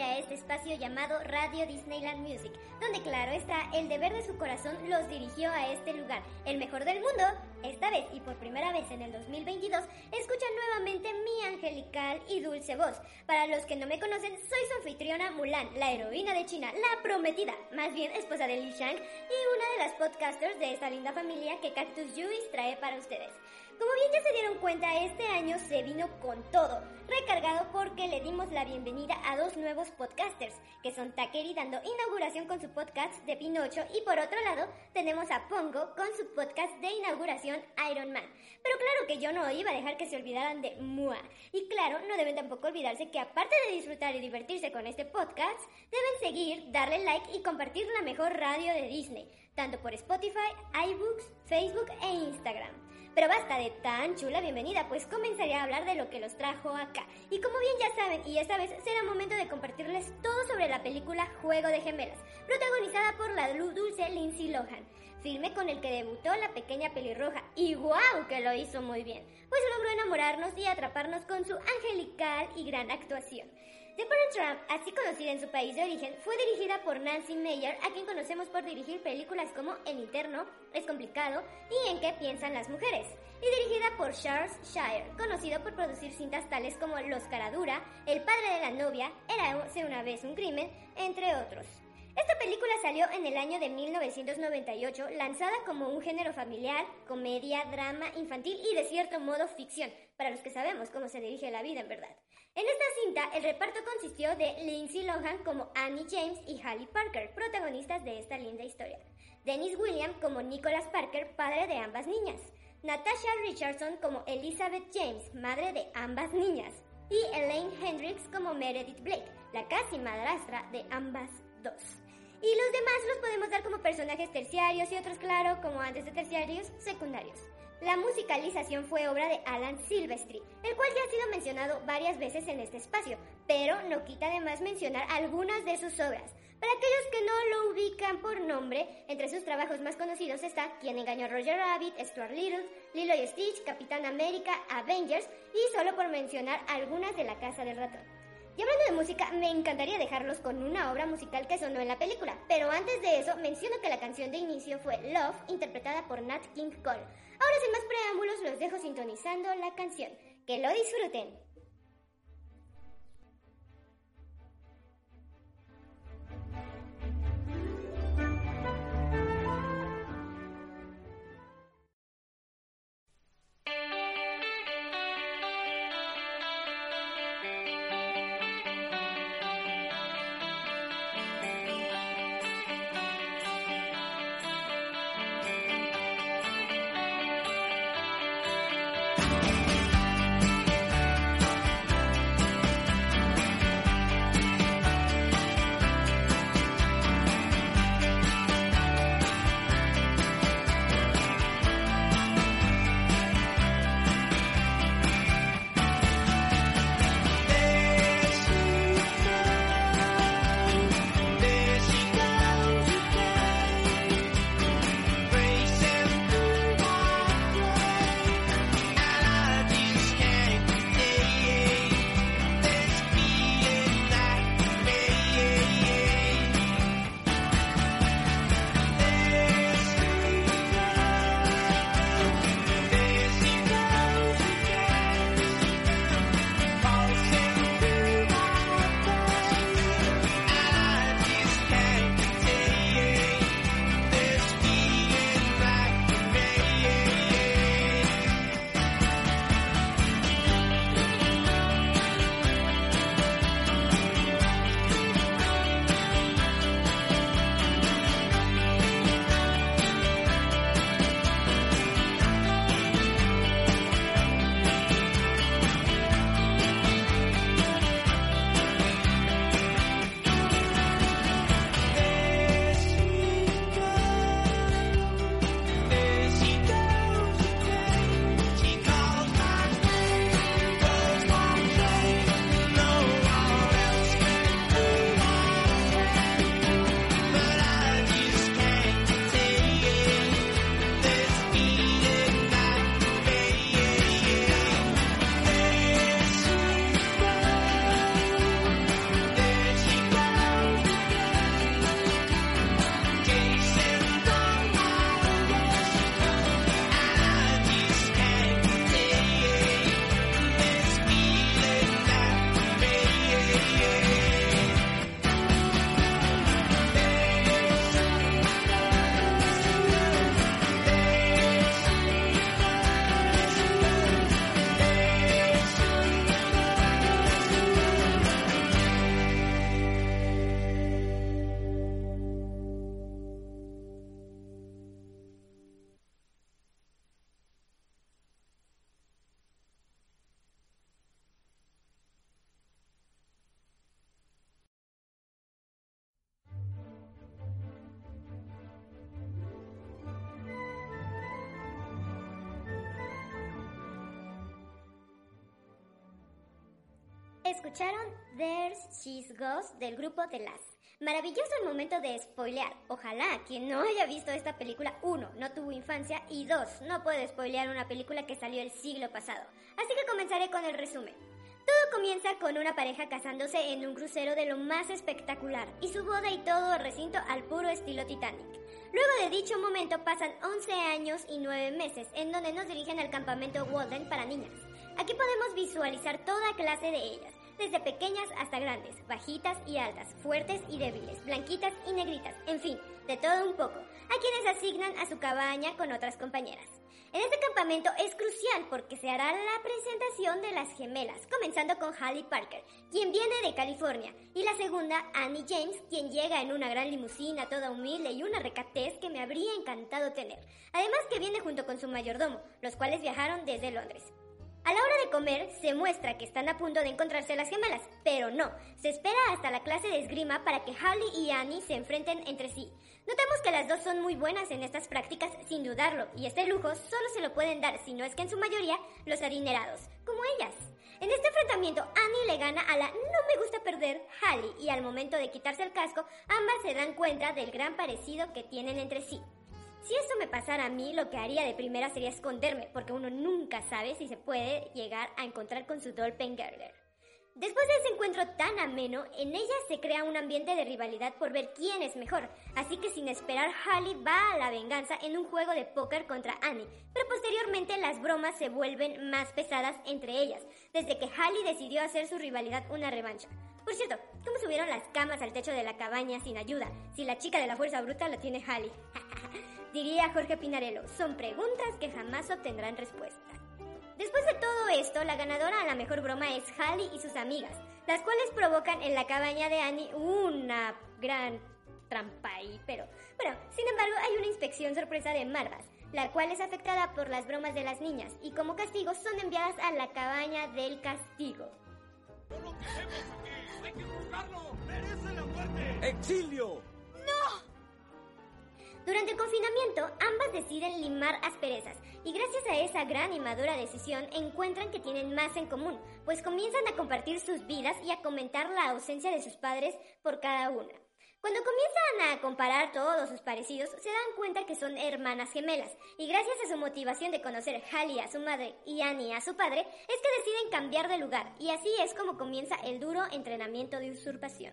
A este espacio llamado Radio Disneyland Music, donde claro está, el deber de su corazón los dirigió a este lugar, el mejor del mundo. Esta vez y por primera vez en el 2022, escuchan nuevamente mi angelical y dulce voz. Para los que no me conocen, soy su anfitriona Mulan, la heroína de China, la prometida, más bien esposa de Li Shang y una de las podcasters de esta linda familia que Cactus Juice trae para ustedes. Como bien ya se dieron cuenta, este año se vino con todo, recargado porque le dimos la bienvenida a dos nuevos podcasters, que son Takeri dando inauguración con su podcast de Pinocho y por otro lado tenemos a Pongo con su podcast de inauguración Iron Man. Pero claro que yo no iba a dejar que se olvidaran de Mua. Y claro, no deben tampoco olvidarse que aparte de disfrutar y divertirse con este podcast, deben seguir, darle like y compartir la mejor radio de Disney, tanto por Spotify, iBooks, Facebook e Instagram. Pero basta de tan chula bienvenida, pues comenzaré a hablar de lo que los trajo acá. Y como bien ya saben, y esta vez será momento de compartirles todo sobre la película Juego de Gemelas, protagonizada por la dulce Lindsay Lohan, filme con el que debutó la pequeña pelirroja. Y wow, que lo hizo muy bien, pues logró enamorarnos y atraparnos con su angelical y gran actuación. Parent Trap, así conocida en su país de origen, fue dirigida por Nancy Meyer, a quien conocemos por dirigir películas como El Interno, Es Complicado y En qué piensan las mujeres, y dirigida por Charles Shire, conocido por producir cintas tales como Los Caradura, El padre de la novia, Era una vez un crimen, entre otros. Esta película salió en el año de 1998, lanzada como un género familiar, comedia, drama, infantil y de cierto modo ficción, para los que sabemos cómo se dirige la vida en verdad. En esta cinta, el reparto consistió de Lindsay Lohan como Annie James y Halle Parker, protagonistas de esta linda historia. Dennis William como Nicholas Parker, padre de ambas niñas. Natasha Richardson como Elizabeth James, madre de ambas niñas. Y Elaine Hendricks como Meredith Blake, la casi madrastra de ambas dos. Y los demás los podemos dar como personajes terciarios y otros, claro, como antes de terciarios, secundarios. La musicalización fue obra de Alan Silvestri, el cual ya ha sido mencionado varias veces en este espacio, pero no quita de más mencionar algunas de sus obras. Para aquellos que no lo ubican por nombre, entre sus trabajos más conocidos está Quien engañó a Roger Rabbit, Stuart Little, Lilo y Stitch, Capitán América, Avengers y solo por mencionar algunas de La Casa del Ratón. Y hablando de música, me encantaría dejarlos con una obra musical que sonó en la película, pero antes de eso menciono que la canción de inicio fue Love, interpretada por Nat King Cole. Ahora sin más preámbulos los dejo sintonizando la canción. Que lo disfruten. Escucharon There's She's Ghost del grupo The Last. Maravilloso el momento de spoilear. Ojalá quien no haya visto esta película, uno, no tuvo infancia y dos, no puede spoilear una película que salió el siglo pasado. Así que comenzaré con el resumen. Todo comienza con una pareja casándose en un crucero de lo más espectacular y su boda y todo recinto al puro estilo Titanic. Luego de dicho momento pasan 11 años y 9 meses en donde nos dirigen al campamento Walden para niñas. Aquí podemos visualizar toda clase de ellas, desde pequeñas hasta grandes, bajitas y altas, fuertes y débiles, blanquitas y negritas, en fin, de todo un poco, a quienes asignan a su cabaña con otras compañeras. En este campamento es crucial porque se hará la presentación de las gemelas, comenzando con Hallie Parker, quien viene de California, y la segunda, Annie James, quien llega en una gran limusina toda humilde y una recatez que me habría encantado tener. Además que viene junto con su mayordomo, los cuales viajaron desde Londres. A la hora de comer, se muestra que están a punto de encontrarse las gemelas, pero no, se espera hasta la clase de esgrima para que Harley y Annie se enfrenten entre sí. Notemos que las dos son muy buenas en estas prácticas, sin dudarlo, y este lujo solo se lo pueden dar, si no es que en su mayoría, los adinerados, como ellas. En este enfrentamiento, Annie le gana a la no me gusta perder Harley, y al momento de quitarse el casco, ambas se dan cuenta del gran parecido que tienen entre sí. Si esto me pasara a mí, lo que haría de primera sería esconderme, porque uno nunca sabe si se puede llegar a encontrar con su doppelganger. Después de ese encuentro tan ameno, en ella se crea un ambiente de rivalidad por ver quién es mejor, así que sin esperar Harley va a la venganza en un juego de póker contra Annie, pero posteriormente las bromas se vuelven más pesadas entre ellas, desde que Harley decidió hacer su rivalidad una revancha. Por cierto, ¿cómo subieron las camas al techo de la cabaña sin ayuda, si la chica de la fuerza bruta la tiene Harley? Diría Jorge Pinarello, son preguntas que jamás obtendrán respuesta. Después de todo esto, la ganadora a la mejor broma es Hallie y sus amigas, las cuales provocan en la cabaña de Annie una gran trampa ahí, pero bueno, sin embargo hay una inspección sorpresa de Marvas, la cual es afectada por las bromas de las niñas y como castigo son enviadas a la cabaña del castigo. ¡No lo queremos aquí! ¡Hay que buscarlo! ¡Merece la muerte! ¡Exilio! Durante el confinamiento, ambas deciden limar asperezas y gracias a esa gran y madura decisión encuentran que tienen más en común, pues comienzan a compartir sus vidas y a comentar la ausencia de sus padres por cada una. Cuando comienzan a comparar todos sus parecidos, se dan cuenta que son hermanas gemelas, y gracias a su motivación de conocer Hallie a su madre y Annie a su padre, es que deciden cambiar de lugar, y así es como comienza el duro entrenamiento de usurpación.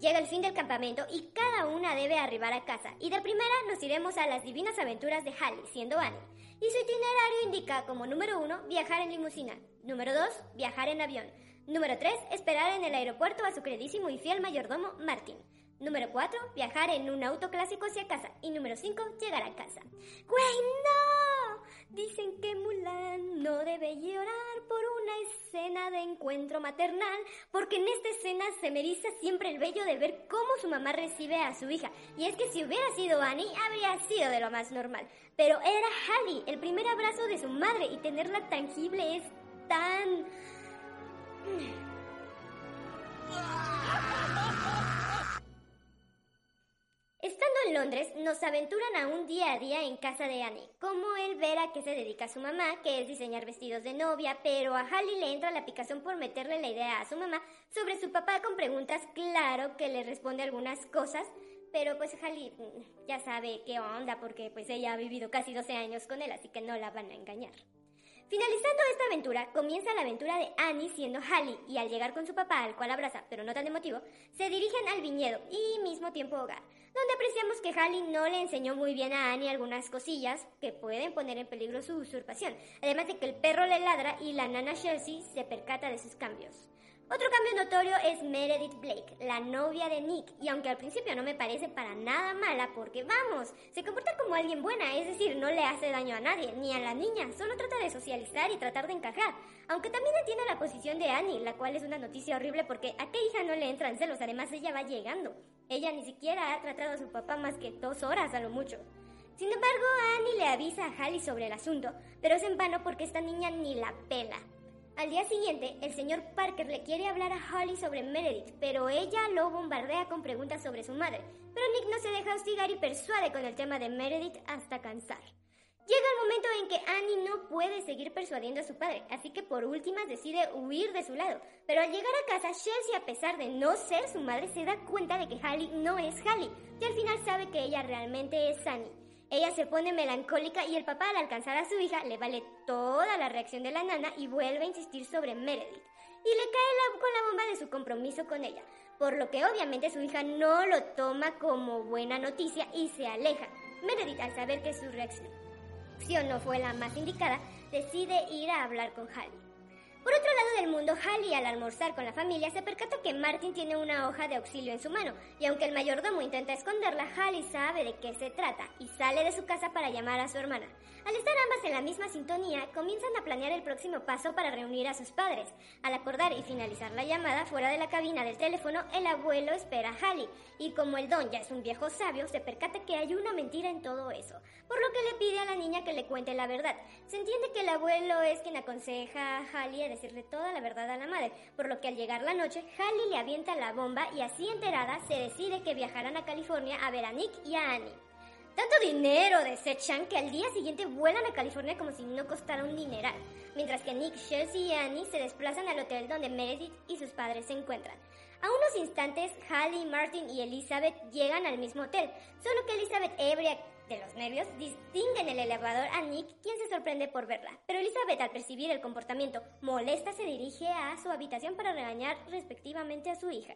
Llega el fin del campamento y cada una debe arribar a casa, y de primera nos iremos a las divinas aventuras de Hallie, siendo Annie, y su itinerario indica como número uno, viajar en limusina, número dos, viajar en avión, número tres, esperar en el aeropuerto a su queridísimo y fiel mayordomo Martin, Número 4, viajar en un auto clásico hacia casa. Y número 5, llegar a casa. ¡Güey, no! Dicen que Mulan no debe llorar por una escena de encuentro maternal, porque en esta escena se me eriza siempre el vello de ver cómo su mamá recibe a su hija. Y es que si hubiera sido Annie, habría sido de lo más normal. Pero era Hallie, el primer abrazo de su madre, y tenerla tangible es tan... en Londres, nos aventuran a un día a día en casa de Annie, como él ver a qué se dedica su mamá, que es diseñar vestidos de novia, pero a Hallie le entra la picazón por meterle la idea a su mamá sobre su papá con preguntas, claro que le responde algunas cosas, pero pues Hallie mm, ya sabe qué onda porque pues ella ha vivido casi 12 años con él, así que no la van a engañar. Finalizando esta aventura, comienza la aventura de Annie siendo Hallie y al llegar con su papá, al cual abraza, pero no tan emotivo, se dirigen al viñedo y mismo tiempo hogar, donde apreciamos que Hallie no le enseñó muy bien a Annie algunas cosillas que pueden poner en peligro su usurpación, además de que el perro le ladra y la nana Chelsea se percata de sus cambios. Otro cambio notorio es Meredith Blake, la novia de Nick, y aunque al principio no me parece para nada mala, porque vamos, se comporta como alguien buena, es decir, no le hace daño a nadie, ni a la niña, solo trata de socializar y tratar de encajar, aunque también tiene la posición de Annie, la cual es una noticia horrible porque a qué hija no le entran celos, además ella va llegando. Ella ni siquiera ha tratado a su papá más que dos horas a lo mucho. Sin embargo, Annie le avisa a Hallie sobre el asunto, pero es en vano porque esta niña ni la pela. Al día siguiente, el señor Parker le quiere hablar a Holly sobre Meredith, pero ella lo bombardea con preguntas sobre su madre. Pero Nick no se deja hostigar y persuade con el tema de Meredith hasta cansar. Llega el momento en que Annie no puede seguir persuadiendo a su padre, así que por últimas decide huir de su lado. Pero al llegar a casa, Chelsea, a pesar de no ser su madre, se da cuenta de que Hallie no es Hallie, y al final sabe que ella realmente es Annie. Ella se pone melancólica y el papá al alcanzar a su hija le vale toda la reacción de la nana y vuelve a insistir sobre Meredith. Y le cae con la bomba de su compromiso con ella, por lo que obviamente su hija no lo toma como buena noticia y se aleja. Meredith al saber que su reacción no fue la más indicada, decide ir a hablar con Hallie. Por otro lado del mundo, Hallie al almorzar con la familia se percata que Martin tiene una hoja de auxilio en su mano y aunque el mayordomo intenta esconderla, Hallie sabe de qué se trata y sale de su casa para llamar a su hermana. Al estar ambas en la misma sintonía, comienzan a planear el próximo paso para reunir a sus padres. Al acordar y finalizar la llamada fuera de la cabina del teléfono, el abuelo espera a Hallie y como el don ya es un viejo sabio, se percata que hay una mentira en todo eso, por lo que le pide a la niña que le cuente la verdad. Se entiende que el abuelo es quien aconseja a Hallie a decirle toda la verdad a la madre, por lo que al llegar la noche, Hallie le avienta la bomba y así enterada se decide que viajarán a California a ver a Nick y a Annie. Tanto dinero desechan que al día siguiente vuelan a California como si no costara un dineral, mientras que Nick, Chelsea y Annie se desplazan al hotel donde Meredith y sus padres se encuentran. A unos instantes, Hallie, Martin y Elizabeth llegan al mismo hotel, solo que Elizabeth, ebria de los nervios, distingue en el elevador a Nick, quien se sorprende por verla. Pero Elizabeth, al percibir el comportamiento molesta, se dirige a su habitación para regañar respectivamente a su hija.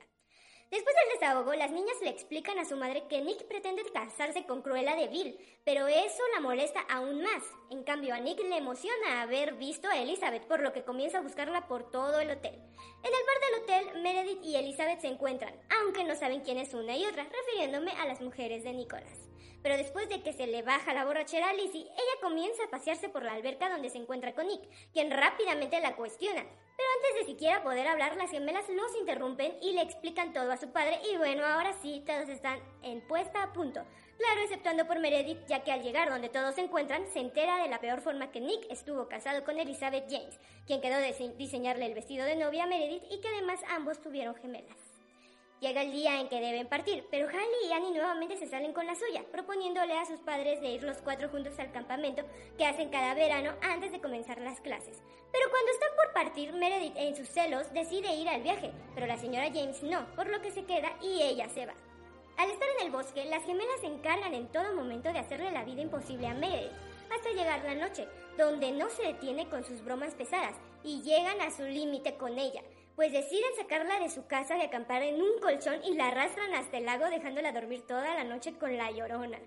Después del desahogo, las niñas le explican a su madre que Nick pretende casarse con Cruella de Vil, pero eso la molesta aún más. En cambio, a Nick le emociona haber visto a Elizabeth, por lo que comienza a buscarla por todo el hotel. En el bar del hotel, Meredith y Elizabeth se encuentran, aunque no saben quién es una y otra, refiriéndome a las mujeres de Nicholas. Pero después de que se le baja la borrachera a Lizzie, ella comienza a pasearse por la alberca donde se encuentra con Nick, quien rápidamente la cuestiona. Pero antes de siquiera poder hablar, las gemelas los interrumpen y le explican todo a su padre y bueno, ahora sí, todos están en puesta a punto. Claro, exceptuando por Meredith, ya que al llegar donde todos se encuentran, se entera de la peor forma que Nick estuvo casado con Elizabeth James, quien quedó de diseñarle el vestido de novia a Meredith y que además ambos tuvieron gemelas. Llega el día en que deben partir, pero Hallie y Annie nuevamente se salen con la suya, proponiéndole a sus padres de ir los cuatro juntos al campamento que hacen cada verano antes de comenzar las clases. Pero cuando están por partir, Meredith en sus celos decide ir al viaje, pero la señora James no, por lo que se queda y ella se va. Al estar en el bosque, las gemelas se encargan en todo momento de hacerle la vida imposible a Meredith, hasta llegar la noche, donde no se detiene con sus bromas pesadas y llegan a su límite con ella pues deciden sacarla de su casa de acampar en un colchón y la arrastran hasta el lago dejándola dormir toda la noche con la llorona.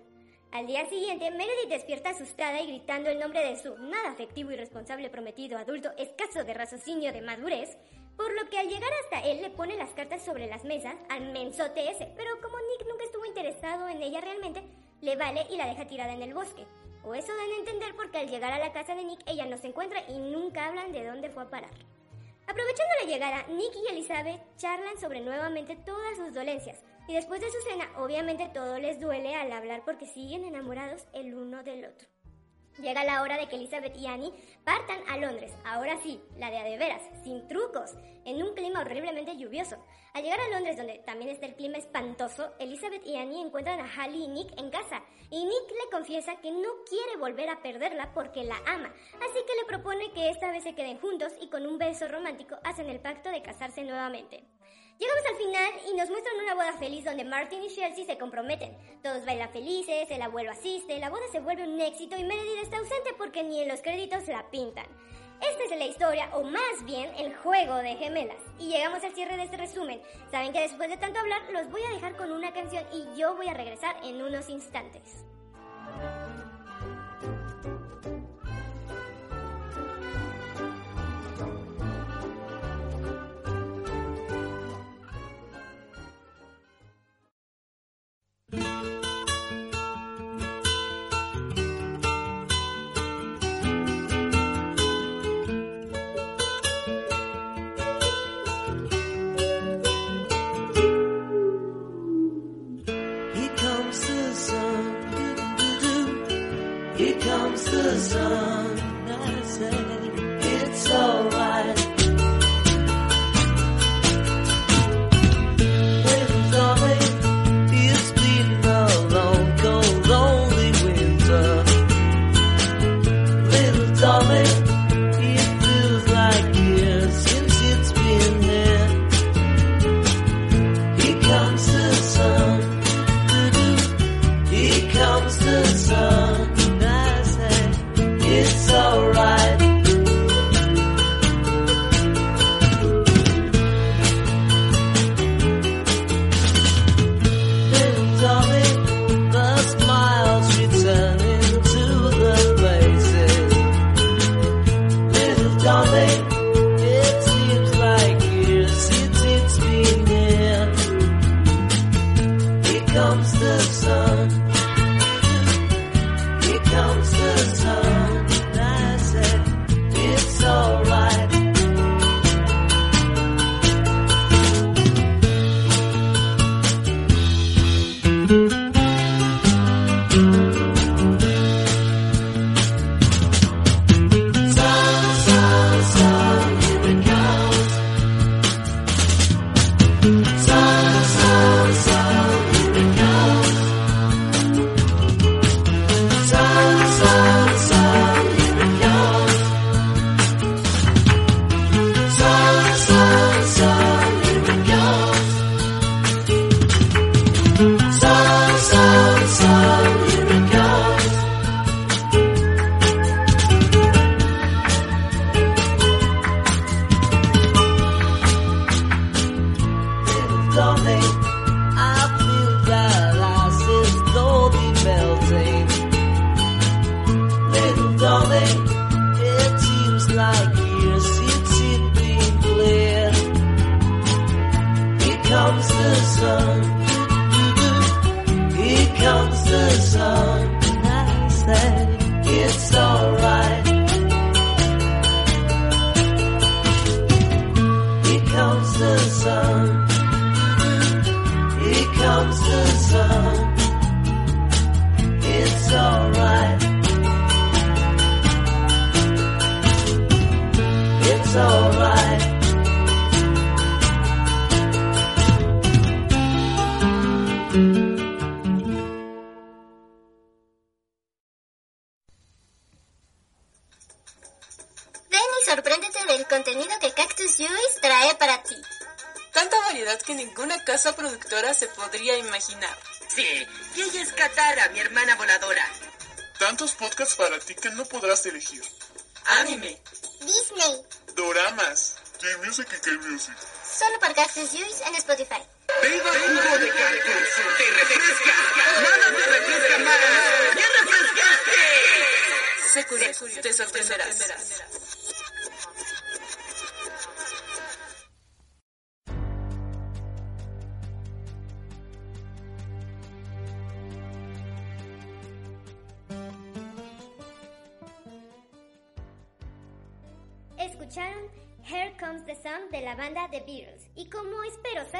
Al día siguiente, Meredith despierta asustada y gritando el nombre de su nada afectivo y responsable prometido adulto escaso de raciocinio de madurez, por lo que al llegar hasta él le pone las cartas sobre las mesas al mensote ese, pero como Nick nunca estuvo interesado en ella realmente, le vale y la deja tirada en el bosque. O eso dan a entender porque al llegar a la casa de Nick ella no se encuentra y nunca hablan de dónde fue a parar. Aprovechando la llegada, Nick y Elizabeth charlan sobre nuevamente todas sus dolencias. Y después de su cena, obviamente todo les duele al hablar porque siguen enamorados el uno del otro. Llega la hora de que Elizabeth y Annie partan a Londres, ahora sí, la de a de veras, sin trucos, en un clima horriblemente lluvioso. Al llegar a Londres, donde también está el clima espantoso, Elizabeth y Annie encuentran a Hallie y Nick en casa, y Nick confiesa que no quiere volver a perderla porque la ama, así que le propone que esta vez se queden juntos y con un beso romántico hacen el pacto de casarse nuevamente. Llegamos al final y nos muestran una boda feliz donde Martin y Chelsea se comprometen. Todos bailan felices, el abuelo asiste, la boda se vuelve un éxito y Meredith está ausente porque ni en los créditos la pintan. Esta es la historia, o más bien el juego de gemelas. Y llegamos al cierre de este resumen. Saben que después de tanto hablar, los voy a dejar con una canción y yo voy a regresar en unos instantes. Música es Katara, mi hermana voladora. Tantos podcasts para ti que no podrás elegir. Anime, Disney, Doramas. K-Music y K-Music. solo por Cactus Juice en Spotify. ¡Viva el jugo de cactus! ¡Te refresca! ¡Nada te refresca más! ¡Ya refrescaste! Secure, te sorprenderás.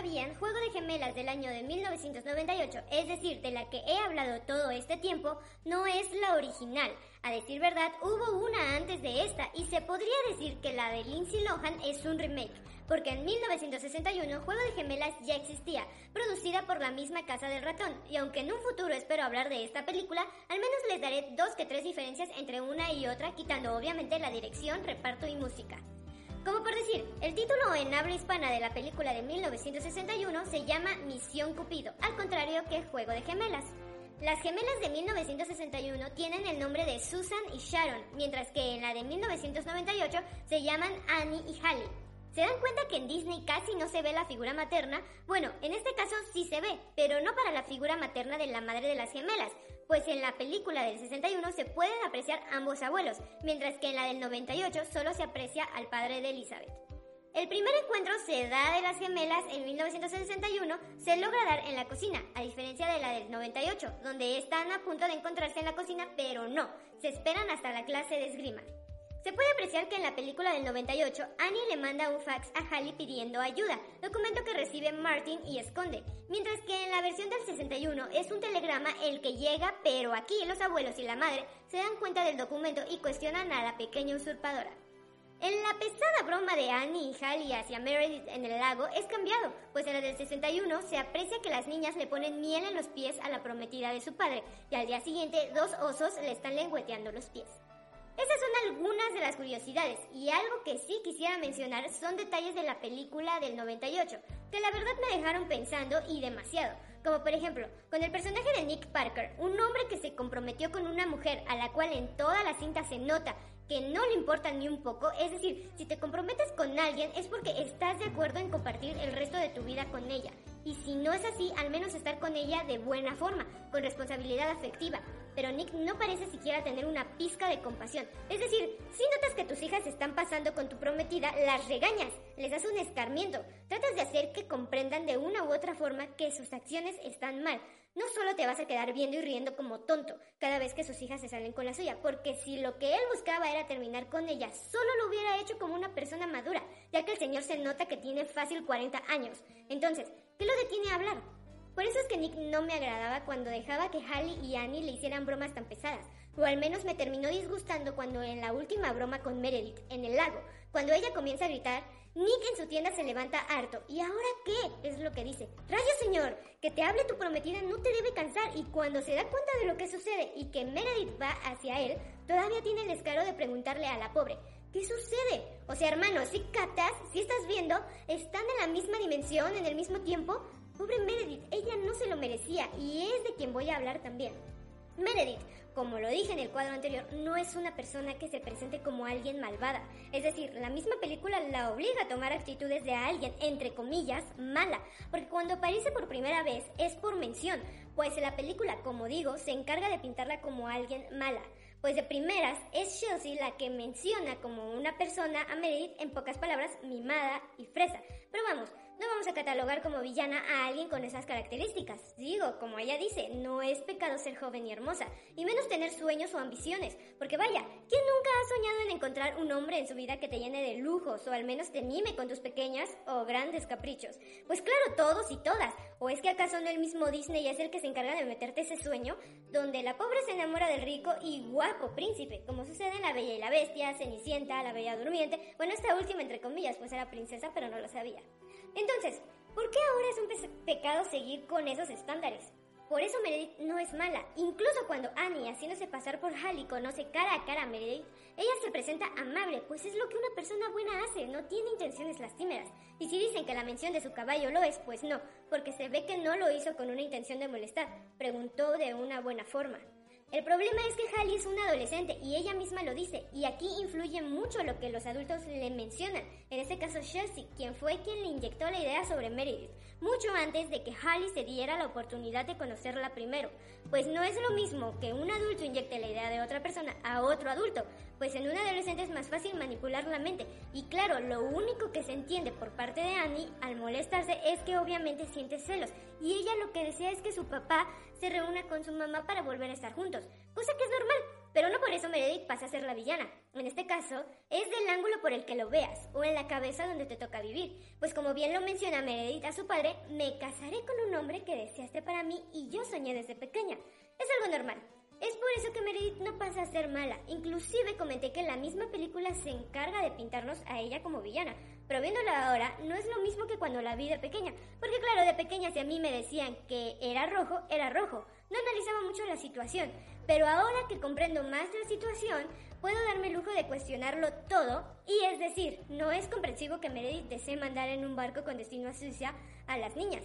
Sabían, Juego de Gemelas del año de 1998, es decir, de la que he hablado todo este tiempo, no es la original. A decir verdad, hubo una antes de esta y se podría decir que la de Lindsay Lohan es un remake, porque en 1961 Juego de Gemelas ya existía, producida por la misma Casa del Ratón, y aunque en un futuro espero hablar de esta película, al menos les daré dos que tres diferencias entre una y otra, quitando obviamente la dirección, reparto y música. Como por decir, el título en habla hispana de la película de 1961 se llama Misión Cupido, al contrario que Juego de Gemelas. Las gemelas de 1961 tienen el nombre de Susan y Sharon, mientras que en la de 1998 se llaman Annie y Hallie. ¿Se dan cuenta que en Disney casi no se ve la figura materna? Bueno, en este caso sí se ve, pero no para la figura materna de la madre de las gemelas, pues en la película del 61 se pueden apreciar ambos abuelos, mientras que en la del 98 solo se aprecia al padre de Elizabeth. El primer encuentro se da de las gemelas en 1961, se logra dar en la cocina, a diferencia de la del 98, donde están a punto de encontrarse en la cocina, pero no, se esperan hasta la clase de esgrima. Se puede apreciar que en la película del 98, Annie le manda un fax a Hallie pidiendo ayuda, documento que recibe Martin y esconde, mientras que en la versión del 61 es un telegrama el que llega, pero aquí los abuelos y la madre se dan cuenta del documento y cuestionan a la pequeña usurpadora. En la pesada broma de Annie y Hallie hacia Meredith en el lago es cambiado, pues en la del 61 se aprecia que las niñas le ponen miel en los pies a la prometida de su padre y al día siguiente dos osos le están lengüeteando los pies. Esas son algunas de las curiosidades y algo que sí quisiera mencionar son detalles de la película del 98, que la verdad me dejaron pensando y demasiado, como por ejemplo, con el personaje de Nick Parker, un hombre que se comprometió con una mujer a la cual en toda la cinta se nota que no le importa ni un poco, es decir, si te comprometes con alguien es porque estás de acuerdo en compartir el resto de tu vida con ella. Y si no es así, al menos estar con ella de buena forma, con responsabilidad afectiva. Pero Nick no parece siquiera tener una pizca de compasión. Es decir, si notas que tus hijas están pasando con tu prometida, las regañas, les das un escarmiento, tratas de hacer que comprendan de una u otra forma que sus acciones están mal. No solo te vas a quedar viendo y riendo como tonto cada vez que sus hijas se salen con la suya, porque si lo que él buscaba era terminar con ella, solo lo hubiera hecho como una persona madura, ya que el señor se nota que tiene fácil 40 años. Entonces, ¿qué lo detiene a hablar? Por eso es que Nick no me agradaba cuando dejaba que Hallie y Annie le hicieran bromas tan pesadas, o al menos me terminó disgustando cuando en la última broma con Meredith, en el lago, cuando ella comienza a gritar, Nick en su tienda se levanta harto. ¿Y ahora qué? Es lo que dice. Rayo señor, que te hable tu prometida no te debe cansar y cuando se da cuenta de lo que sucede y que Meredith va hacia él, todavía tiene el descaro de preguntarle a la pobre, ¿qué sucede? O sea, hermano, si catas, si estás viendo, están en la misma dimensión, en el mismo tiempo. Pobre Meredith, ella no se lo merecía y es de quien voy a hablar también. Meredith, como lo dije en el cuadro anterior, no es una persona que se presente como alguien malvada. Es decir, la misma película la obliga a tomar actitudes de alguien, entre comillas, mala. Porque cuando aparece por primera vez es por mención, pues la película, como digo, se encarga de pintarla como alguien mala. Pues de primeras es Chelsea la que menciona como una persona a Meredith, en pocas palabras, mimada y fresa. Pero vamos, no vamos a catalogar como villana a alguien con esas características. Digo, como ella dice, no es pecado ser joven y hermosa, y menos tener sueños o ambiciones, porque vaya, ¿quién nunca ha soñado en encontrar un hombre en su vida que te llene de lujos o al menos te mime con tus pequeñas o grandes caprichos? Pues claro, todos y todas. ¿O es que acaso no el mismo Disney es el que se encarga de meterte ese sueño donde la pobre se enamora del rico y guapo príncipe, como sucede en La Bella y la Bestia, Cenicienta, La Bella Durmiente, bueno, esta última entre comillas, pues era princesa pero no lo sabía. Entonces, ¿por qué ahora es un pe- pecado seguir con esos estándares? Por eso Meredith no es mala. Incluso cuando Annie, haciéndose pasar por Hallie, conoce cara a cara a Meredith, ella se presenta amable, pues es lo que una persona buena hace, no tiene intenciones lastimeras. Y si dicen que la mención de su caballo lo es, pues no, porque se ve que no lo hizo con una intención de molestar, preguntó de una buena forma. El problema es que Hallie es una adolescente y ella misma lo dice, y aquí influye mucho lo que los adultos le mencionan, en este caso Chelsea, quien fue quien le inyectó la idea sobre Meredith, mucho antes de que Hallie se diera la oportunidad de conocerla primero, pues no es lo mismo que un adulto inyecte la idea de otra persona a otro adulto, pues en un adolescente es más fácil manipular la mente, y claro, lo único que se entiende por parte de Annie al molestarse es que obviamente siente celos, y ella lo que desea es que su papá se reúna con su mamá para volver a estar juntos, cosa que es normal, pero no por eso Meredith pasa a ser la villana. En este caso, es del ángulo por el que lo veas, o en la cabeza donde te toca vivir. Pues como bien lo menciona Meredith a su padre, me casaré con un hombre que deseaste para mí y yo soñé desde pequeña. Es algo normal. Es por eso que Meredith no pasa a ser mala. Inclusive comenté que la misma película se encarga de pintarnos a ella como villana. Pero viéndola ahora, no es lo mismo que cuando la vi de pequeña. Porque claro, de pequeña si a mí me decían que era rojo, era rojo. No analizaba mucho la situación. Pero ahora que comprendo más la situación, puedo darme el lujo de cuestionarlo todo. Y es decir, no es comprensivo que Meredith desee mandar en un barco con destino a Suiza a las niñas.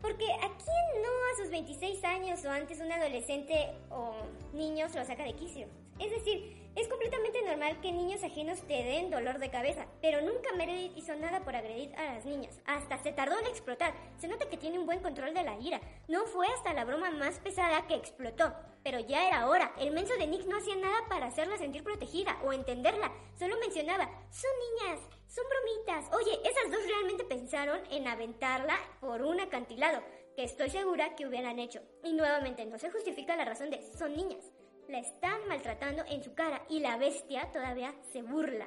Porque ¿a quién no a sus 26 años o antes un adolescente o niños lo saca de quicio? Es decir, es completamente normal que niños ajenos te den dolor de cabeza, pero nunca Meredith hizo nada por agredir a las niñas. Hasta se tardó en explotar. Se nota que tiene un buen control de la ira. No fue hasta la broma más pesada que explotó. Pero ya era hora. El menso de Nick no hacía nada para hacerla sentir protegida o entenderla. Solo mencionaba, son niñas, son bromitas. Oye, esas dos realmente pensaron en aventarla por un acantilado, que estoy segura que hubieran hecho. Y nuevamente, no se justifica la razón de son niñas. La están maltratando en su cara y la bestia todavía se burla.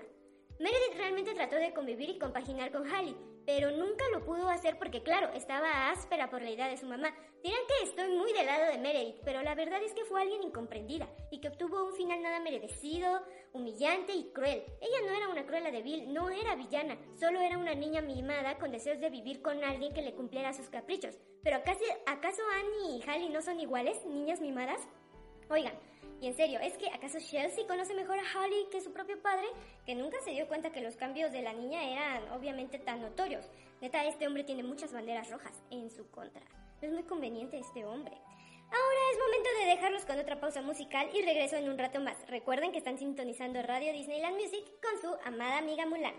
Meredith realmente trató de convivir y compaginar con Hallie, pero nunca lo pudo hacer porque, claro, estaba áspera por la idea de su mamá. Dirán que estoy muy del lado de Meredith, pero la verdad es que fue alguien incomprendida y que obtuvo un final nada merecido, humillante y cruel. Ella no era una cruela de Bill, no era villana, solo era una niña mimada con deseos de vivir con alguien que le cumpliera sus caprichos. Pero ¿acaso, ¿acaso Annie y Hallie no son iguales, niñas mimadas? Oigan, y en serio, ¿es que acaso Chelsea conoce mejor a Holly que su propio padre? Que nunca se dio cuenta que los cambios de la niña eran obviamente tan notorios. Neta, este hombre tiene muchas banderas rojas en su contra. No es muy conveniente este hombre. Ahora es momento de dejarlos con otra pausa musical y regreso en un rato más. Recuerden que están sintonizando Radio Disneyland Music con su amada amiga Mulan.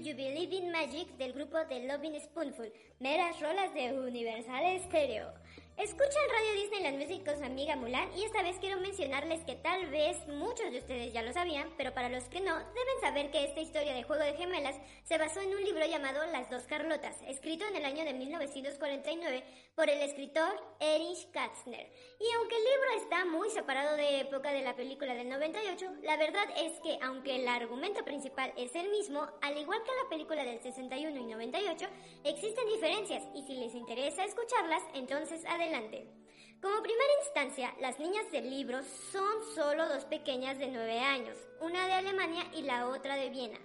You Believe in Magic del grupo The Loving Spoonful, meras rolas de Universal Stereo. Escuchan Radio Disneyland Music con su amiga Mulan y esta vez quiero mencionarles que tal vez muchos de ustedes ya lo sabían, pero para los que no, deben saber que esta historia de Juego de Gemelas se basó en un libro llamado Las dos Carlotas, escrito en el año de 1949 por el escritor Erich Katzner. Y aunque el libro está muy separado de época de la película del 98, la verdad es que aunque el argumento principal es el mismo, al igual que la película del 61 y 98, existen diferencias y si les interesa escucharlas, entonces adelante. Como primera instancia, las niñas del libro son solo dos pequeñas de 9 años, una de Alemania y la otra de Viena.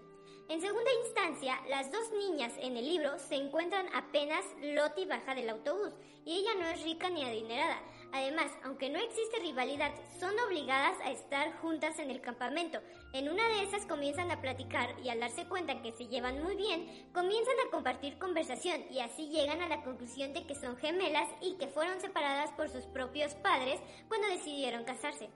En segunda instancia, las dos niñas en el libro se encuentran apenas Lottie baja del autobús y ella no es rica ni adinerada. Además, aunque no existe rivalidad, son obligadas a estar juntas en el campamento. En una de esas comienzan a platicar y al darse cuenta que se llevan muy bien, comienzan a compartir conversación y así llegan a la conclusión de que son gemelas y que fueron separadas por sus propios padres cuando decidieron casarse.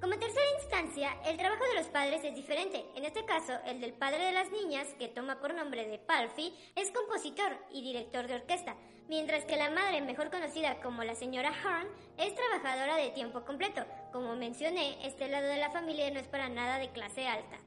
Como tercera instancia, el trabajo de los padres es diferente. En este caso, el del padre de las niñas, que toma por nombre de Palfi, es compositor y director de orquesta, mientras que la madre, mejor conocida como la señora Hearn, es trabajadora de tiempo completo. Como mencioné, este lado de la familia no es para nada de clase alta.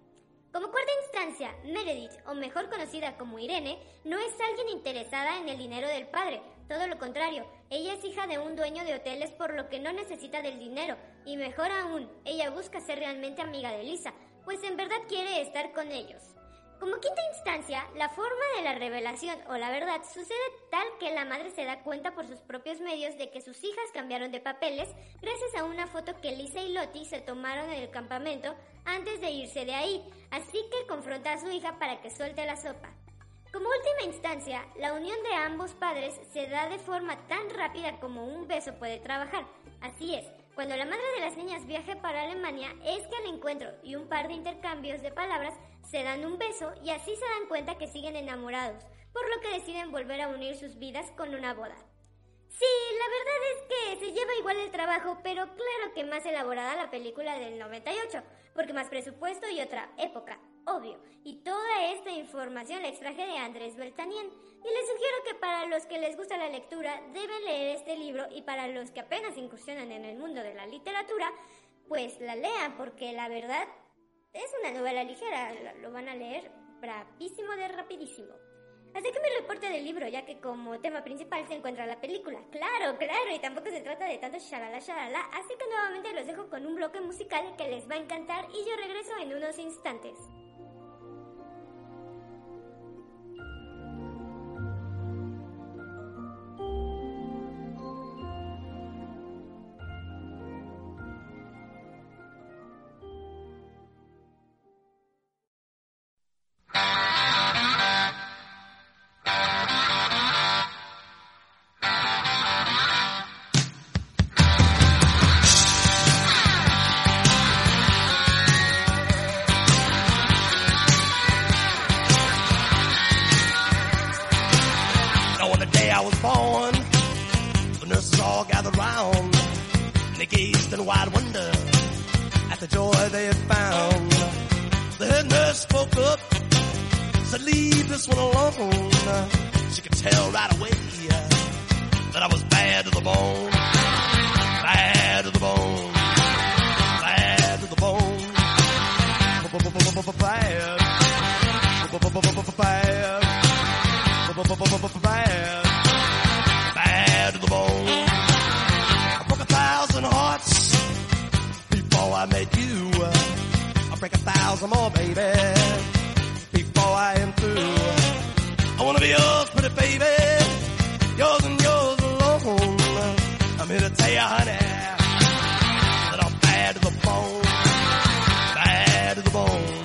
Como cuarta instancia, Meredith, o mejor conocida como Irene, no es alguien interesada en el dinero del padre, todo lo contrario, ella es hija de un dueño de hoteles por lo que no necesita del dinero, y mejor aún, ella busca ser realmente amiga de Lisa, pues en verdad quiere estar con ellos. Como quinta instancia, la forma de la revelación o la verdad sucede tal que la madre se da cuenta por sus propios medios de que sus hijas cambiaron de papeles gracias a una foto que Lisa y Lottie se tomaron en el campamento antes de irse de ahí, así que confronta a su hija para que suelte la sopa. Como última instancia, la unión de ambos padres se da de forma tan rápida como un beso puede trabajar. Así es, cuando la madre de las niñas viaja para Alemania es que al encuentro y un par de intercambios de palabras se dan un beso y así se dan cuenta que siguen enamorados, por lo que deciden volver a unir sus vidas con una boda. Sí, la verdad es que se lleva igual el trabajo, pero claro que más elaborada la película del 98, porque más presupuesto y otra época, obvio. Y toda esta información la extraje de Andrés Beltanien. Y les sugiero que para los que les gusta la lectura deben leer este libro y para los que apenas incursionan en el mundo de la literatura, pues la lean porque la verdad es una novela ligera, lo van a leer rapidísimo de rapidísimo. Así que mi reporte del libro, ya que como tema principal se encuentra la película. Claro, claro, y tampoco se trata de tanto shalala shalala, así que nuevamente los dejo con un bloque musical que les va a encantar y yo regreso en unos instantes. At the joy they had found. The head nurse spoke up, said, leave this one alone. She could tell right away uh, that I was bad to the bone, before I am through. I wanna be yours, pretty baby, yours and yours alone. I'm here to tell you, honey, that I'm bad to the bone, bad to the bone,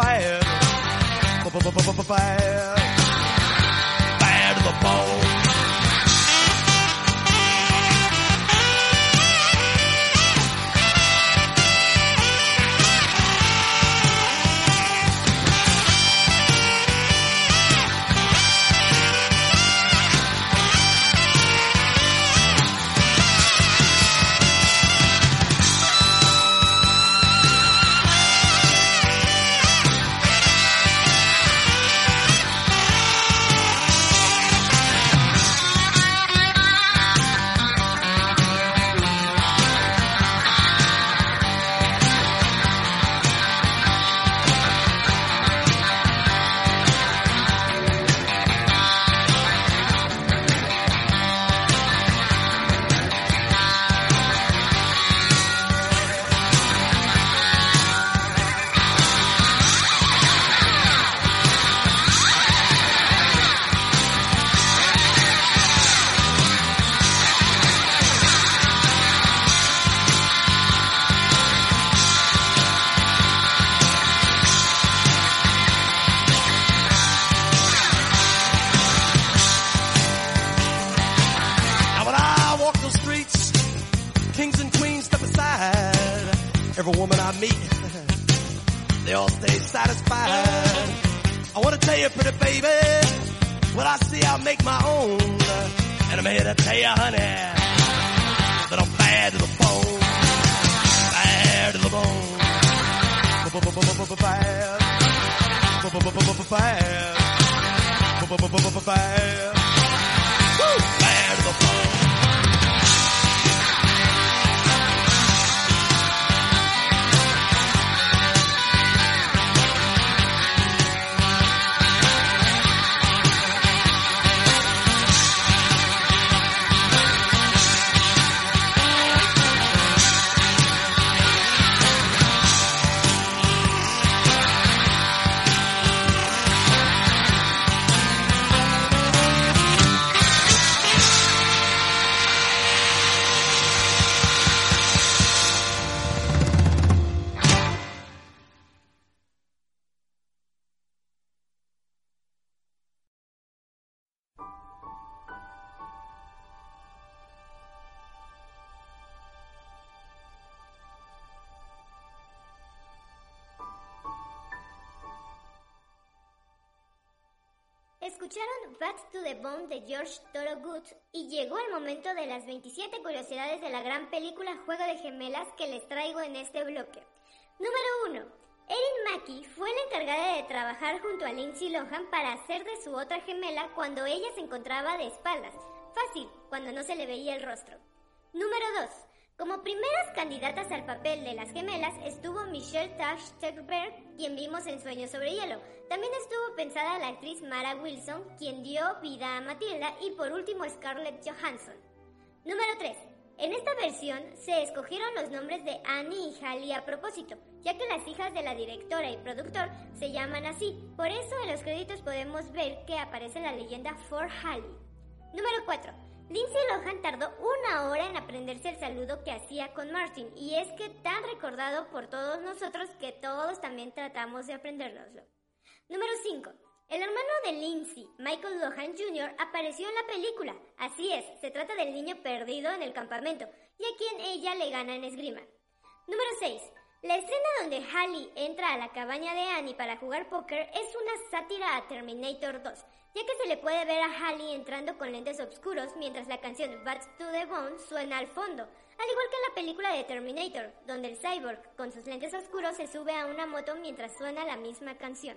fire. Fire. Escucharon Bad to the Bone de George Thorogood y llegó el momento de las 27 curiosidades de la gran película Juego de Gemelas que les traigo en este bloque. Número 1. Erin Mackey fue la encargada de trabajar junto a Lindsay Lohan para hacer de su otra gemela cuando ella se encontraba de espaldas. Fácil, cuando no se le veía el rostro. Número 2. Como primeras candidatas al papel de las gemelas estuvo Michelle Tash Tegberg, quien vimos en Sueños sobre Hielo. También estuvo pensada la actriz Mara Wilson, quien dio vida a Matilda, y por último Scarlett Johansson. Número 3. En esta versión se escogieron los nombres de Annie y Hallie a propósito, ya que las hijas de la directora y productor se llaman así. Por eso en los créditos podemos ver que aparece la leyenda For Hallie. Número 4. Lindsay Lohan tardó una hora en aprenderse el saludo que hacía con Martin, y es que tan recordado por todos nosotros que todos también tratamos de aprendérnoslo. Número 5. El hermano de Lindsay, Michael Lohan Jr., apareció en la película. Así es, se trata del niño perdido en el campamento, y a quien ella le gana en esgrima. Número 6. La escena donde Hallie entra a la cabaña de Annie para jugar póker es una sátira a Terminator 2, ya que se le puede ver a Hallie entrando con lentes oscuros mientras la canción Bad to the Bone suena al fondo, al igual que en la película de Terminator, donde el cyborg con sus lentes oscuros se sube a una moto mientras suena la misma canción.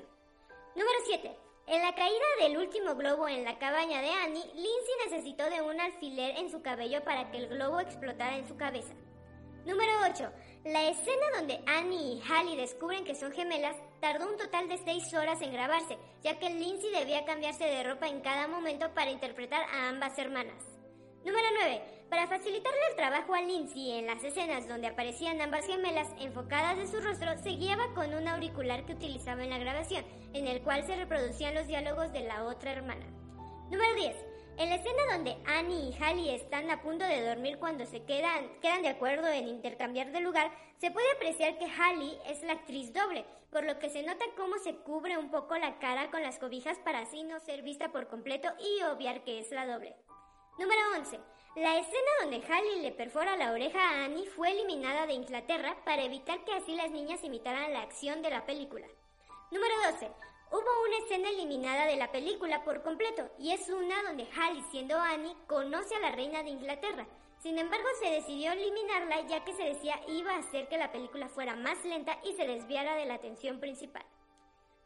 Número 7. En la caída del último globo en la cabaña de Annie, Lindsay necesitó de un alfiler en su cabello para que el globo explotara en su cabeza. Número 8. La escena donde Annie y Hallie descubren que son gemelas tardó un total de 6 horas en grabarse, ya que Lindsay debía cambiarse de ropa en cada momento para interpretar a ambas hermanas. Número 9. Para facilitarle el trabajo a Lindsay en las escenas donde aparecían ambas gemelas enfocadas en su rostro, se guiaba con un auricular que utilizaba en la grabación, en el cual se reproducían los diálogos de la otra hermana. Número 10. En la escena donde Annie y Hallie están a punto de dormir cuando se quedan, quedan de acuerdo en intercambiar de lugar, se puede apreciar que Hallie es la actriz doble, por lo que se nota cómo se cubre un poco la cara con las cobijas para así no ser vista por completo y obviar que es la doble. Número 11. La escena donde Hallie le perfora la oreja a Annie fue eliminada de Inglaterra para evitar que así las niñas imitaran la acción de la película. Número 12. Hubo una escena eliminada de la película por completo y es una donde Hallie, siendo Annie, conoce a la reina de Inglaterra. Sin embargo, se decidió eliminarla ya que se decía iba a hacer que la película fuera más lenta y se desviara de la atención principal.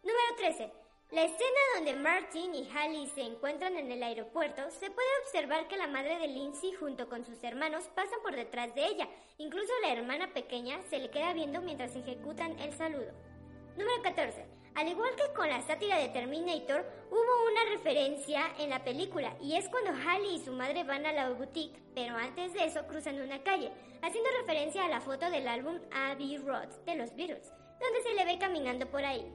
Número 13. La escena donde Martin y Hallie se encuentran en el aeropuerto, se puede observar que la madre de Lindsay junto con sus hermanos pasan por detrás de ella. Incluso la hermana pequeña se le queda viendo mientras ejecutan el saludo. Número 14. Al igual que con la sátira de Terminator, hubo una referencia en la película y es cuando Hallie y su madre van a la boutique, pero antes de eso cruzan una calle, haciendo referencia a la foto del álbum Abbey Road de los Beatles, donde se le ve caminando por ahí.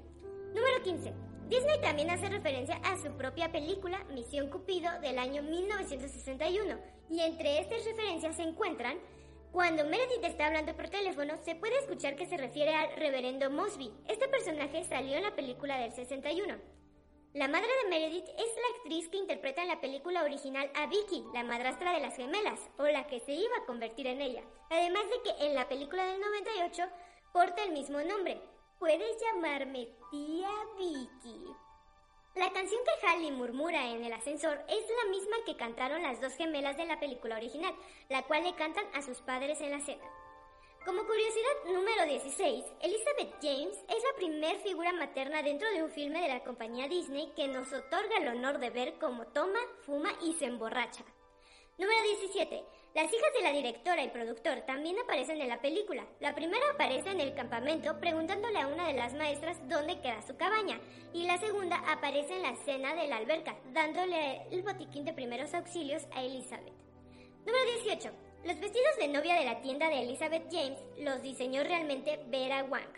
Número 15. Disney también hace referencia a su propia película Misión Cupido del año 1961 y entre estas referencias se encuentran cuando Meredith está hablando por teléfono, se puede escuchar que se refiere al reverendo Mosby. Este personaje salió en la película del 61. La madre de Meredith es la actriz que interpreta en la película original a Vicky, la madrastra de las gemelas, o la que se iba a convertir en ella. Además de que en la película del 98 porta el mismo nombre. Puedes llamarme tía Vicky. La canción que Hallie murmura en el ascensor es la misma que cantaron las dos gemelas de la película original, la cual le cantan a sus padres en la cena. Como curiosidad número 16, Elizabeth James es la primer figura materna dentro de un filme de la compañía Disney que nos otorga el honor de ver cómo toma, fuma y se emborracha. Número 17. Las hijas de la directora y productor también aparecen en la película. La primera aparece en el campamento preguntándole a una de las maestras dónde queda su cabaña y la segunda aparece en la escena de la alberca dándole el botiquín de primeros auxilios a Elizabeth. Número 18. Los vestidos de novia de la tienda de Elizabeth James los diseñó realmente Vera Wang.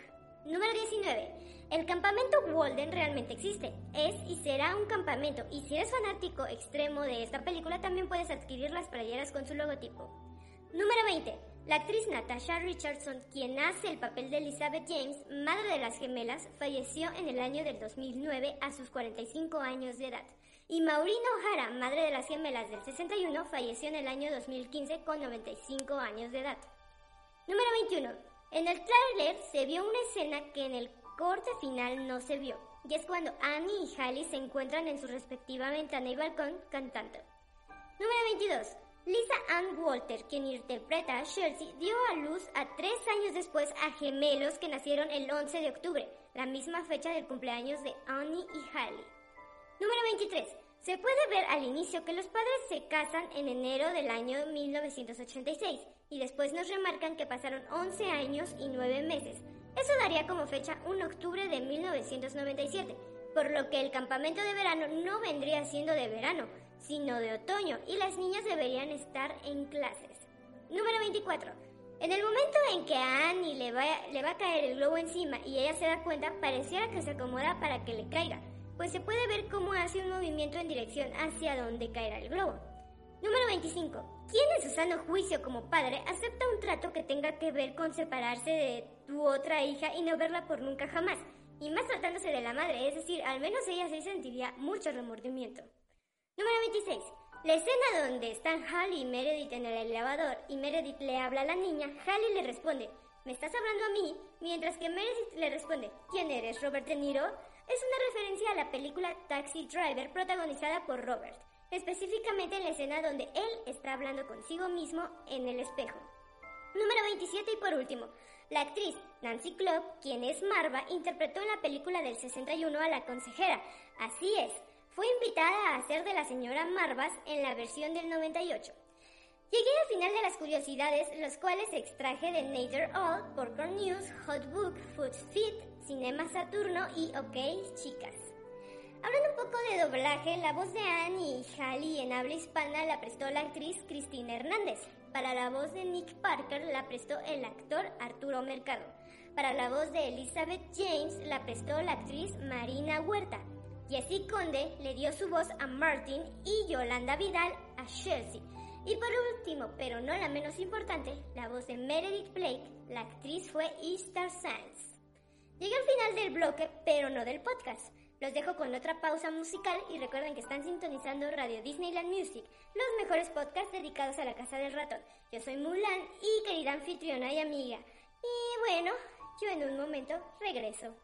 Número 19. El campamento Walden realmente existe. Es y será un campamento. Y si eres fanático extremo de esta película, también puedes adquirir las playeras con su logotipo. Número 20. La actriz Natasha Richardson, quien hace el papel de Elizabeth James, madre de las gemelas, falleció en el año del 2009 a sus 45 años de edad. Y Maureen O'Hara, madre de las gemelas del 61, falleció en el año 2015 con 95 años de edad. Número 21. En el tráiler se vio una escena que en el corte final no se vio, y es cuando Annie y Hallie se encuentran en su respectiva ventana y balcón cantando. Número 22. Lisa Ann Walter, quien interpreta a Chelsea, dio a luz a tres años después a gemelos que nacieron el 11 de octubre, la misma fecha del cumpleaños de Annie y Hallie. Número 23. Se puede ver al inicio que los padres se casan en enero del año 1986 y después nos remarcan que pasaron 11 años y 9 meses. Eso daría como fecha un octubre de 1997, por lo que el campamento de verano no vendría siendo de verano, sino de otoño y las niñas deberían estar en clases. Número 24. En el momento en que a Annie le va, le va a caer el globo encima y ella se da cuenta, pareciera que se acomoda para que le caiga pues se puede ver cómo hace un movimiento en dirección hacia donde caerá el globo. Número 25. ¿Quién en su sano juicio como padre acepta un trato que tenga que ver con separarse de tu otra hija y no verla por nunca jamás? Y más tratándose de la madre, es decir, al menos ella sí sentiría mucho remordimiento. Número 26. La escena donde están Hallie y Meredith en el elevador y Meredith le habla a la niña, Hallie le responde, ¿me estás hablando a mí? Mientras que Meredith le responde, ¿quién eres, Robert De Niro? Es una referencia a la película Taxi Driver protagonizada por Robert, específicamente en la escena donde él está hablando consigo mismo en el espejo. Número 27 y por último, la actriz Nancy Klopp, quien es Marva, interpretó en la película del 61 a la consejera. Así es, fue invitada a hacer de la señora Marvas en la versión del 98. Llegué al final de las curiosidades, los cuales extraje de Nature All, Popcorn News, Hot Book, Food Fit, Cinema Saturno y OK Chicas. Hablando un poco de doblaje, la voz de Annie y Hallie en habla hispana la prestó la actriz Cristina Hernández. Para la voz de Nick Parker la prestó el actor Arturo Mercado. Para la voz de Elizabeth James la prestó la actriz Marina Huerta. Jessie Conde le dio su voz a Martin y Yolanda Vidal a Chelsea. Y por último, pero no la menos importante, la voz de Meredith Blake, la actriz fue Easter Sands. Llegué al final del bloque, pero no del podcast. Los dejo con otra pausa musical y recuerden que están sintonizando Radio Disneyland Music, los mejores podcasts dedicados a la casa del ratón. Yo soy Mulan y querida anfitriona y amiga. Y bueno, yo en un momento regreso.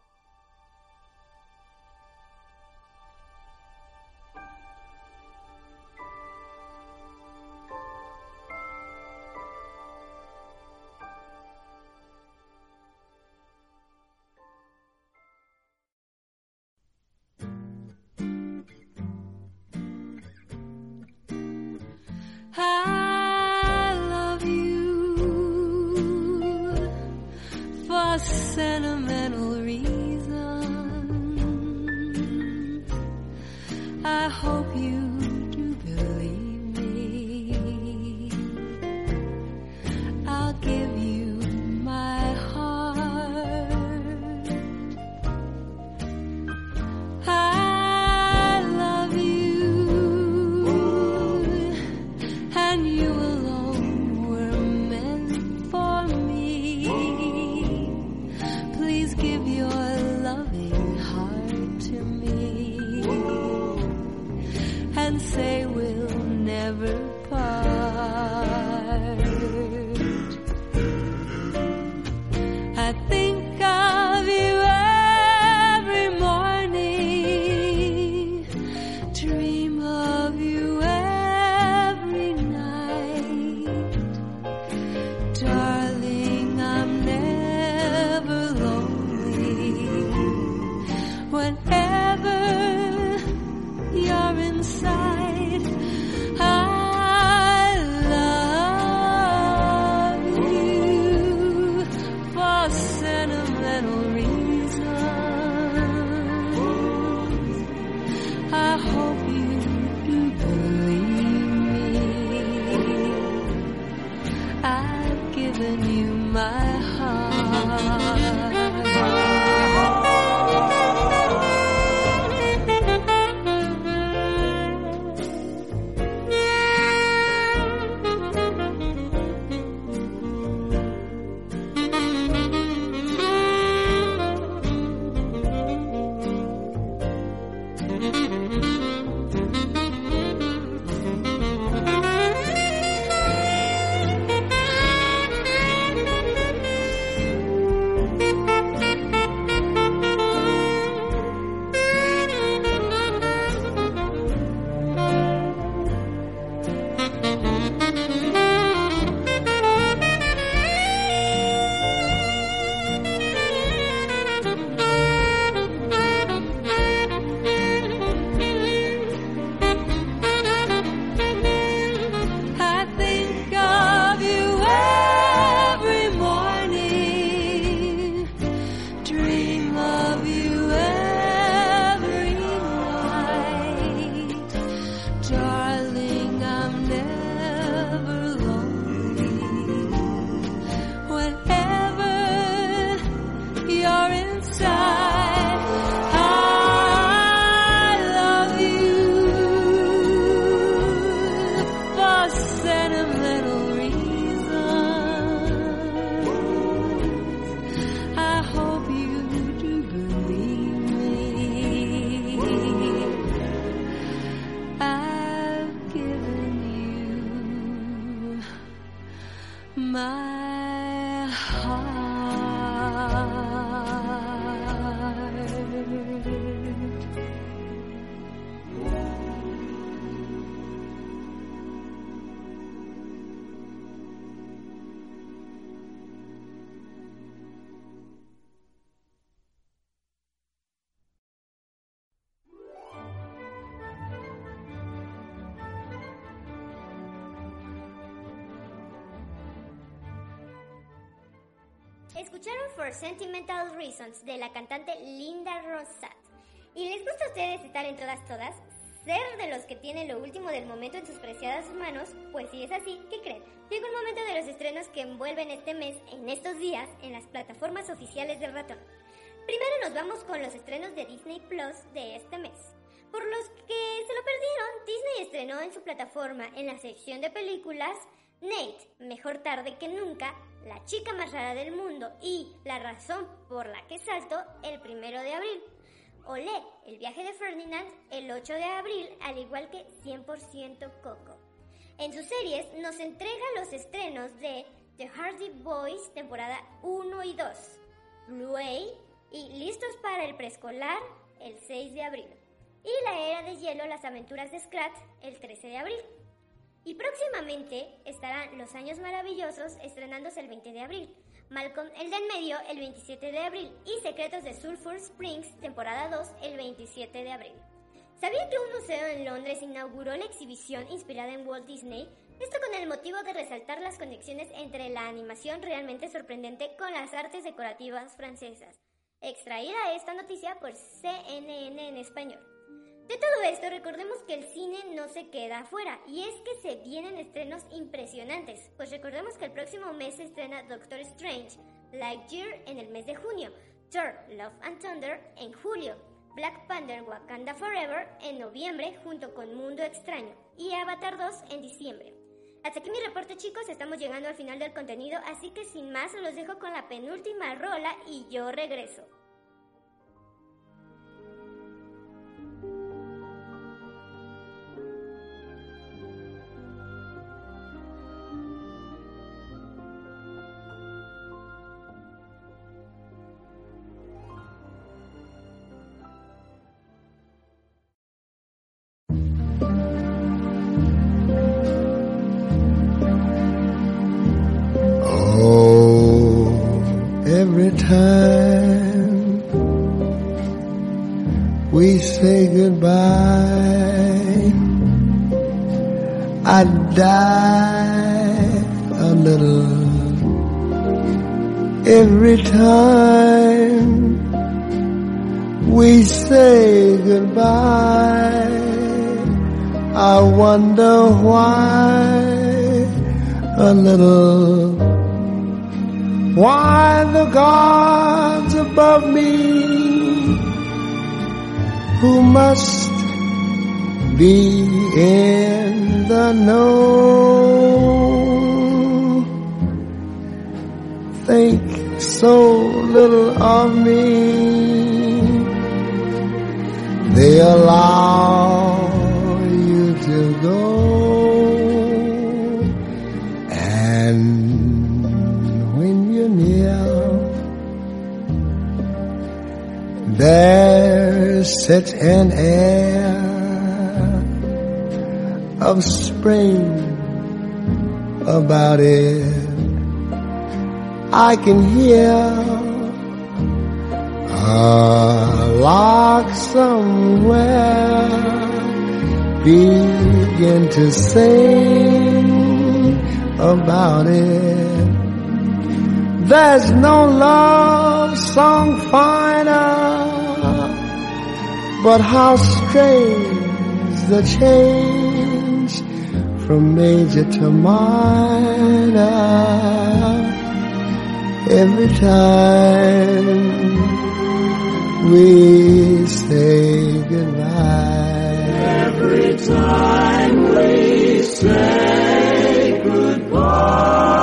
Escucharon For Sentimental Reasons de la cantante Linda Rosat. ¿Y les gusta a ustedes estar en todas todas? ¿Ser de los que tienen lo último del momento en sus preciadas manos? Pues si es así, ¿qué creen? Llegó el momento de los estrenos que envuelven este mes, en estos días, en las plataformas oficiales del ratón. Primero nos vamos con los estrenos de Disney Plus de este mes. Por los que se lo perdieron, Disney estrenó en su plataforma en la sección de películas Nate, Mejor tarde que nunca, La chica más rara del mundo y La razón por la que salto el primero de abril. Olé, El viaje de Ferdinand el 8 de abril, al igual que 100% Coco. En sus series nos entrega los estrenos de The Hardy Boys temporada 1 y 2, Bluey y Listos para el preescolar el 6 de abril y La Era de Hielo, las aventuras de Scrat el 13 de abril. Y próximamente estarán Los Años Maravillosos estrenándose el 20 de abril, Malcolm el del medio el 27 de abril y Secretos de Sulphur Springs temporada 2 el 27 de abril. ¿Sabían que un museo en Londres inauguró la exhibición inspirada en Walt Disney? Esto con el motivo de resaltar las conexiones entre la animación realmente sorprendente con las artes decorativas francesas. Extraída esta noticia por CNN en español. De todo esto, recordemos que el cine no se queda afuera, y es que se vienen estrenos impresionantes, pues recordemos que el próximo mes se estrena Doctor Strange, Lightyear en el mes de junio, Thor, Love and Thunder en julio, Black Panther Wakanda Forever en noviembre junto con Mundo Extraño y Avatar 2 en diciembre. Hasta aquí mi reporte chicos, estamos llegando al final del contenido, así que sin más los dejo con la penúltima rola y yo regreso. Begin to sing about it. There's no love song finer, but how strange the change from major to minor every time we say goodbye. Every time we say goodbye.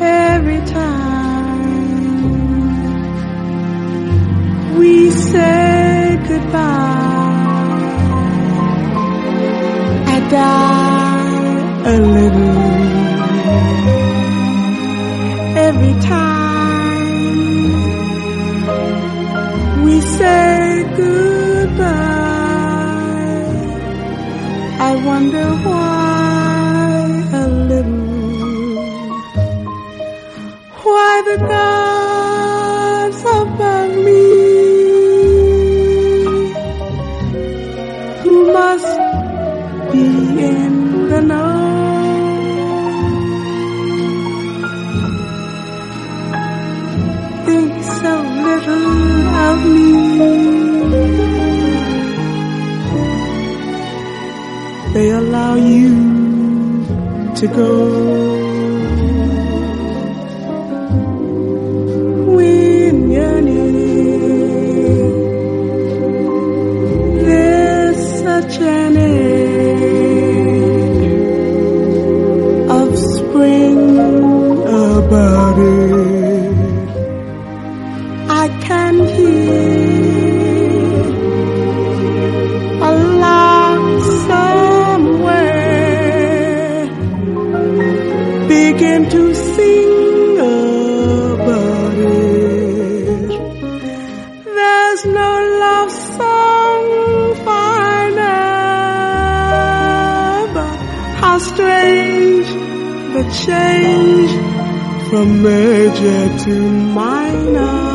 Every time we say goodbye, I die a little. Every time we say goodbye, wonder why a little. Why the gods above me who must be in the know. Think so little of for to go. From major to minor.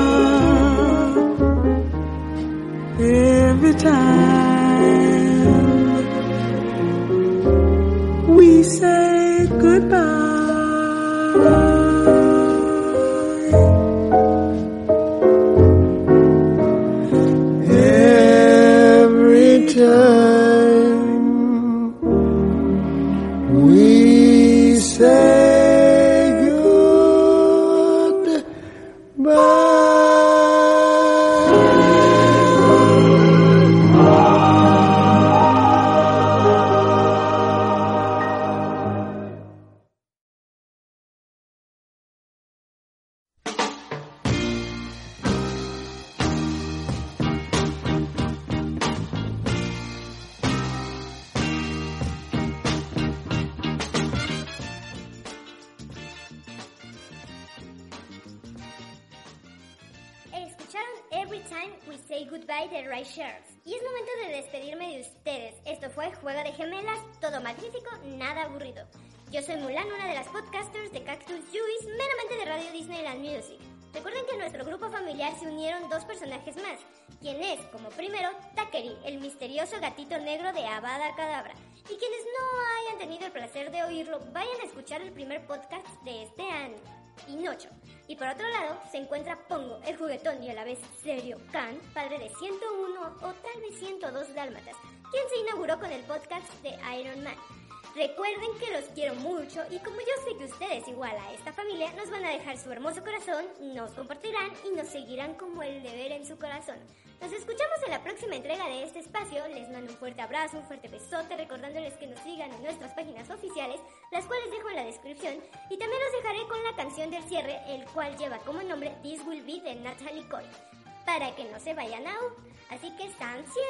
El primer podcast de este año, Pinocho. Y por otro lado, se encuentra Pongo, el juguetón y a la vez serio Khan, padre de 101 o tal vez 102 dálmatas, quien se inauguró con el podcast de Iron Man. Recuerden que los quiero mucho y como yo sé que ustedes igual a esta familia nos van a dejar su hermoso corazón, nos compartirán y nos seguirán como el deber en su corazón. Nos escuchamos en la próxima entrega de este espacio. Les mando un fuerte abrazo, un fuerte besote, recordándoles que nos sigan en nuestras páginas oficiales, las cuales dejo en la descripción. Y también los dejaré con la canción del cierre, el cual lleva como nombre This Will Be de Natalie Cole, para que no se vayan aún. Así que están 100.